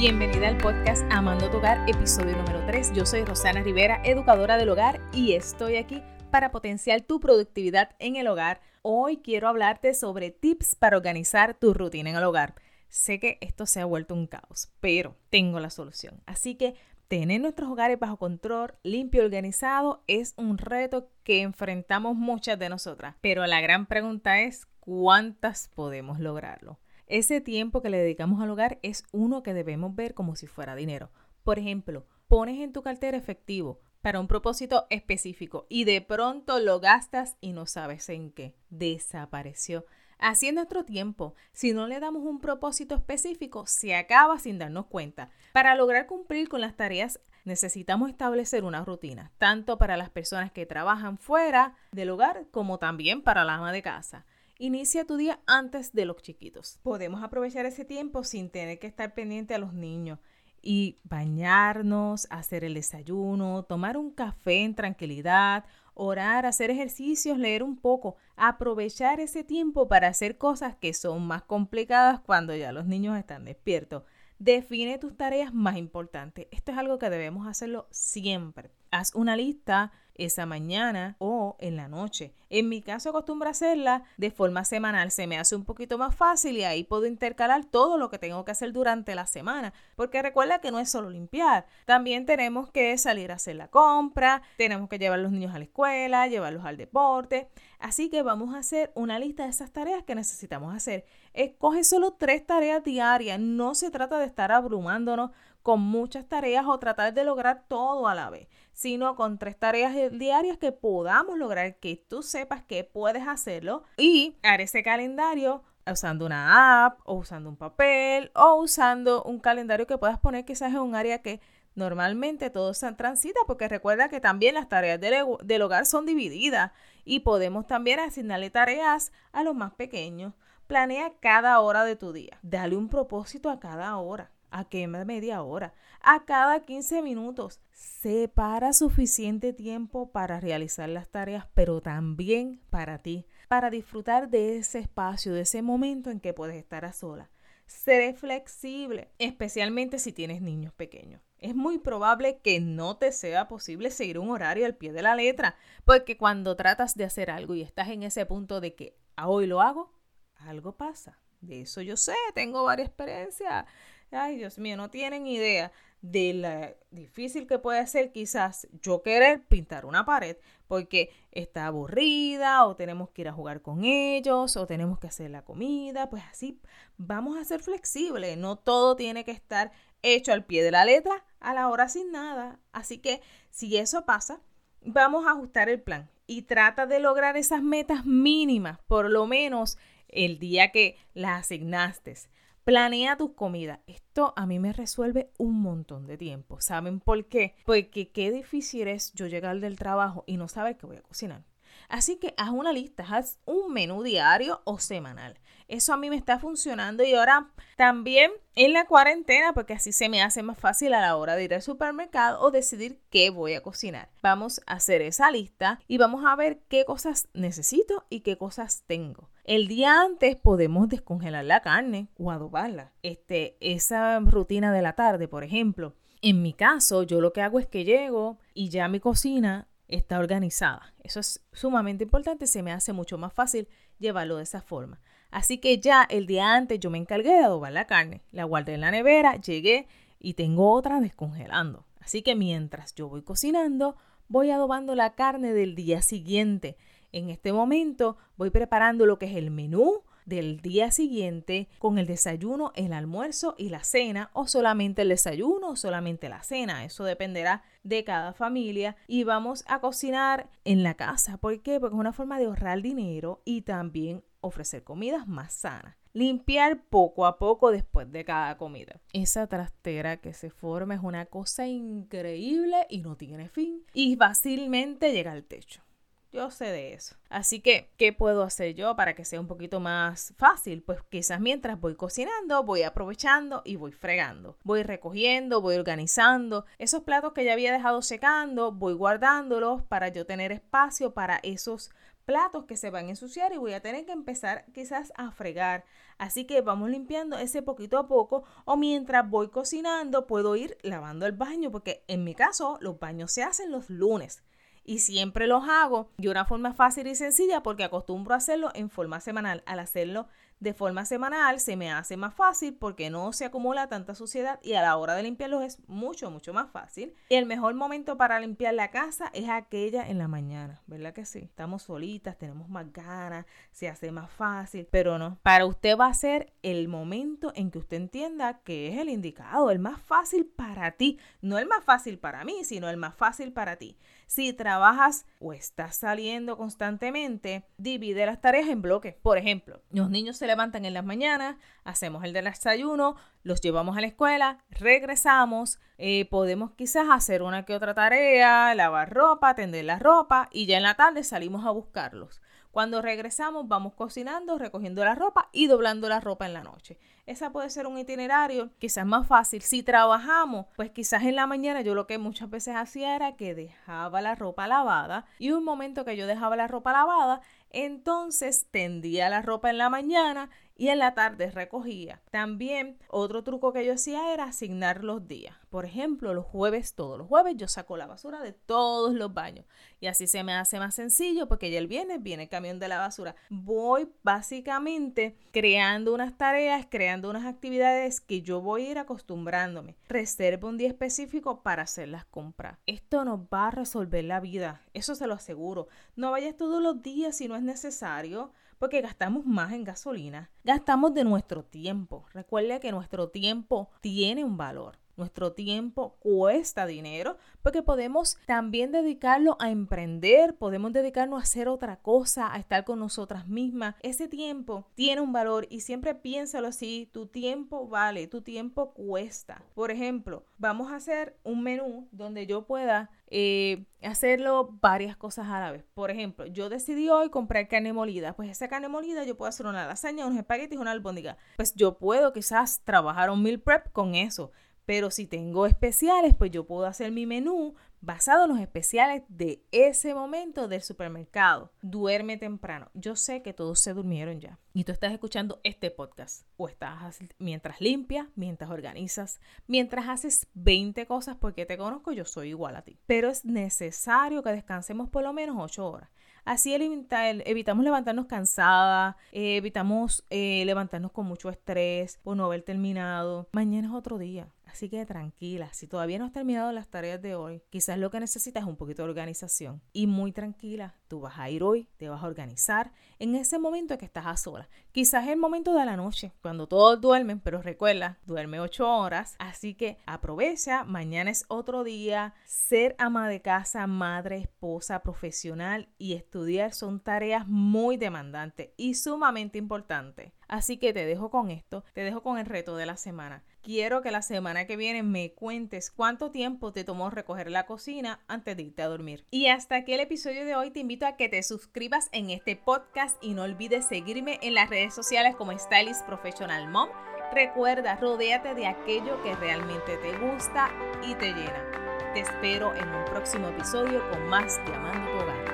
Bienvenida al podcast Amando tu Hogar, episodio número 3. Yo soy Rosana Rivera, educadora del hogar, y estoy aquí para potenciar tu productividad en el hogar. Hoy quiero hablarte sobre tips para organizar tu rutina en el hogar. Sé que esto se ha vuelto un caos, pero tengo la solución. Así que tener nuestros hogares bajo control, limpio y organizado es un reto que enfrentamos muchas de nosotras. Pero la gran pregunta es, ¿cuántas podemos lograrlo? Ese tiempo que le dedicamos al hogar es uno que debemos ver como si fuera dinero. Por ejemplo, pones en tu cartera efectivo para un propósito específico y de pronto lo gastas y no sabes en qué. Desapareció. Así es nuestro tiempo. Si no le damos un propósito específico, se acaba sin darnos cuenta. Para lograr cumplir con las tareas necesitamos establecer una rutina, tanto para las personas que trabajan fuera del hogar como también para la ama de casa. Inicia tu día antes de los chiquitos. Podemos aprovechar ese tiempo sin tener que estar pendiente a los niños y bañarnos, hacer el desayuno, tomar un café en tranquilidad, orar, hacer ejercicios, leer un poco, aprovechar ese tiempo para hacer cosas que son más complicadas cuando ya los niños están despiertos. Define tus tareas más importantes. Esto es algo que debemos hacerlo siempre. Haz una lista esa mañana o en la noche. En mi caso acostumbro a hacerla de forma semanal, se me hace un poquito más fácil y ahí puedo intercalar todo lo que tengo que hacer durante la semana, porque recuerda que no es solo limpiar, también tenemos que salir a hacer la compra, tenemos que llevar a los niños a la escuela, llevarlos al deporte, así que vamos a hacer una lista de esas tareas que necesitamos hacer. Escoge solo tres tareas diarias, no se trata de estar abrumándonos con muchas tareas o tratar de lograr todo a la vez, sino con tres tareas diarias que podamos lograr que tú sepas que puedes hacerlo y haré ese calendario usando una app o usando un papel o usando un calendario que puedas poner quizás en un área que normalmente todo se transita porque recuerda que también las tareas del, del hogar son divididas y podemos también asignarle tareas a los más pequeños. Planea cada hora de tu día. Dale un propósito a cada hora a quema media hora, a cada 15 minutos. Separa suficiente tiempo para realizar las tareas, pero también para ti, para disfrutar de ese espacio, de ese momento en que puedes estar a sola. Seré flexible, especialmente si tienes niños pequeños. Es muy probable que no te sea posible seguir un horario al pie de la letra, porque cuando tratas de hacer algo y estás en ese punto de que ah, hoy lo hago, algo pasa. De eso yo sé, tengo varias experiencias ay Dios mío, no tienen idea de lo difícil que puede ser quizás yo querer pintar una pared porque está aburrida o tenemos que ir a jugar con ellos o tenemos que hacer la comida, pues así vamos a ser flexibles, no todo tiene que estar hecho al pie de la letra a la hora sin nada, así que si eso pasa, vamos a ajustar el plan y trata de lograr esas metas mínimas, por lo menos el día que las asignaste. Planea tus comidas. Esto a mí me resuelve un montón de tiempo. ¿Saben por qué? Porque qué difícil es yo llegar del trabajo y no saber qué voy a cocinar. Así que haz una lista, haz un menú diario o semanal. Eso a mí me está funcionando y ahora también en la cuarentena, porque así se me hace más fácil a la hora de ir al supermercado o decidir qué voy a cocinar. Vamos a hacer esa lista y vamos a ver qué cosas necesito y qué cosas tengo. El día antes podemos descongelar la carne o adobarla. Este, esa rutina de la tarde, por ejemplo. En mi caso, yo lo que hago es que llego y ya mi cocina está organizada. Eso es sumamente importante, se me hace mucho más fácil llevarlo de esa forma. Así que ya el día antes yo me encargué de adobar la carne, la guardé en la nevera, llegué y tengo otra descongelando. Así que mientras yo voy cocinando, voy adobando la carne del día siguiente. En este momento voy preparando lo que es el menú del día siguiente con el desayuno, el almuerzo y la cena o solamente el desayuno o solamente la cena. Eso dependerá de cada familia y vamos a cocinar en la casa. ¿Por qué? Porque es una forma de ahorrar dinero y también ofrecer comidas más sanas. Limpiar poco a poco después de cada comida. Esa trastera que se forma es una cosa increíble y no tiene fin y fácilmente llega al techo. Yo sé de eso. Así que, ¿qué puedo hacer yo para que sea un poquito más fácil? Pues quizás mientras voy cocinando, voy aprovechando y voy fregando. Voy recogiendo, voy organizando. Esos platos que ya había dejado secando, voy guardándolos para yo tener espacio para esos platos que se van a ensuciar y voy a tener que empezar quizás a fregar. Así que vamos limpiando ese poquito a poco o mientras voy cocinando puedo ir lavando el baño porque en mi caso los baños se hacen los lunes y siempre los hago de una forma fácil y sencilla porque acostumbro a hacerlo en forma semanal. Al hacerlo de forma semanal se me hace más fácil porque no se acumula tanta suciedad y a la hora de limpiarlos es mucho, mucho más fácil. Y el mejor momento para limpiar la casa es aquella en la mañana, ¿verdad que sí? Estamos solitas, tenemos más ganas, se hace más fácil, pero no. Para usted va a ser el momento en que usted entienda que es el indicado, el más fácil para ti, no el más fácil para mí, sino el más fácil para ti. Si trabajas o estás saliendo constantemente, divide las tareas en bloques. Por ejemplo, los niños se levantan en las mañanas, hacemos el desayuno, los llevamos a la escuela, regresamos, eh, podemos quizás hacer una que otra tarea, lavar ropa, tender la ropa y ya en la tarde salimos a buscarlos. Cuando regresamos vamos cocinando, recogiendo la ropa y doblando la ropa en la noche. Esa puede ser un itinerario quizás más fácil. Si trabajamos, pues quizás en la mañana yo lo que muchas veces hacía era que dejaba la ropa lavada y un momento que yo dejaba la ropa lavada, entonces tendía la ropa en la mañana y en la tarde recogía. También otro truco que yo hacía era asignar los días. Por ejemplo, los jueves, todos los jueves yo saco la basura de todos los baños y así se me hace más sencillo porque ya el viernes viene el camión de la basura. Voy básicamente creando unas tareas, creando unas actividades que yo voy a ir acostumbrándome. Reservo un día específico para hacer las compras. Esto nos va a resolver la vida, eso se lo aseguro. No vayas todos los días si no es necesario porque gastamos más en gasolina, gastamos de nuestro tiempo. Recuerde que nuestro tiempo tiene un valor. Nuestro tiempo cuesta dinero porque podemos también dedicarlo a emprender, podemos dedicarnos a hacer otra cosa, a estar con nosotras mismas. Ese tiempo tiene un valor y siempre piénsalo así, tu tiempo vale, tu tiempo cuesta. Por ejemplo, vamos a hacer un menú donde yo pueda eh, hacerlo varias cosas a la vez. Por ejemplo, yo decidí hoy comprar carne molida. Pues esa carne molida yo puedo hacer una lasaña, unos espaguetis, una albóndiga. Pues yo puedo quizás trabajar un meal prep con eso. Pero si tengo especiales, pues yo puedo hacer mi menú basado en los especiales de ese momento del supermercado. Duerme temprano. Yo sé que todos se durmieron ya. Y tú estás escuchando este podcast. O estás mientras limpias, mientras organizas, mientras haces 20 cosas porque te conozco, yo soy igual a ti. Pero es necesario que descansemos por lo menos 8 horas. Así evitamos levantarnos cansada, eh, evitamos eh, levantarnos con mucho estrés por no haber terminado. Mañana es otro día. Así que tranquila, si todavía no has terminado las tareas de hoy, quizás lo que necesitas es un poquito de organización. Y muy tranquila, tú vas a ir hoy, te vas a organizar en ese momento que estás a sola. Quizás el momento de la noche, cuando todos duermen, pero recuerda, duerme ocho horas. Así que aprovecha, mañana es otro día. Ser ama de casa, madre, esposa, profesional y estudiar son tareas muy demandantes y sumamente importantes. Así que te dejo con esto, te dejo con el reto de la semana. Quiero que la semana que viene me cuentes cuánto tiempo te tomó recoger la cocina antes de irte a dormir. Y hasta aquí el episodio de hoy. Te invito a que te suscribas en este podcast y no olvides seguirme en las redes sociales como Stylist Professional Mom. Recuerda, rodéate de aquello que realmente te gusta y te llena. Te espero en un próximo episodio con más Llamando tu Hogar.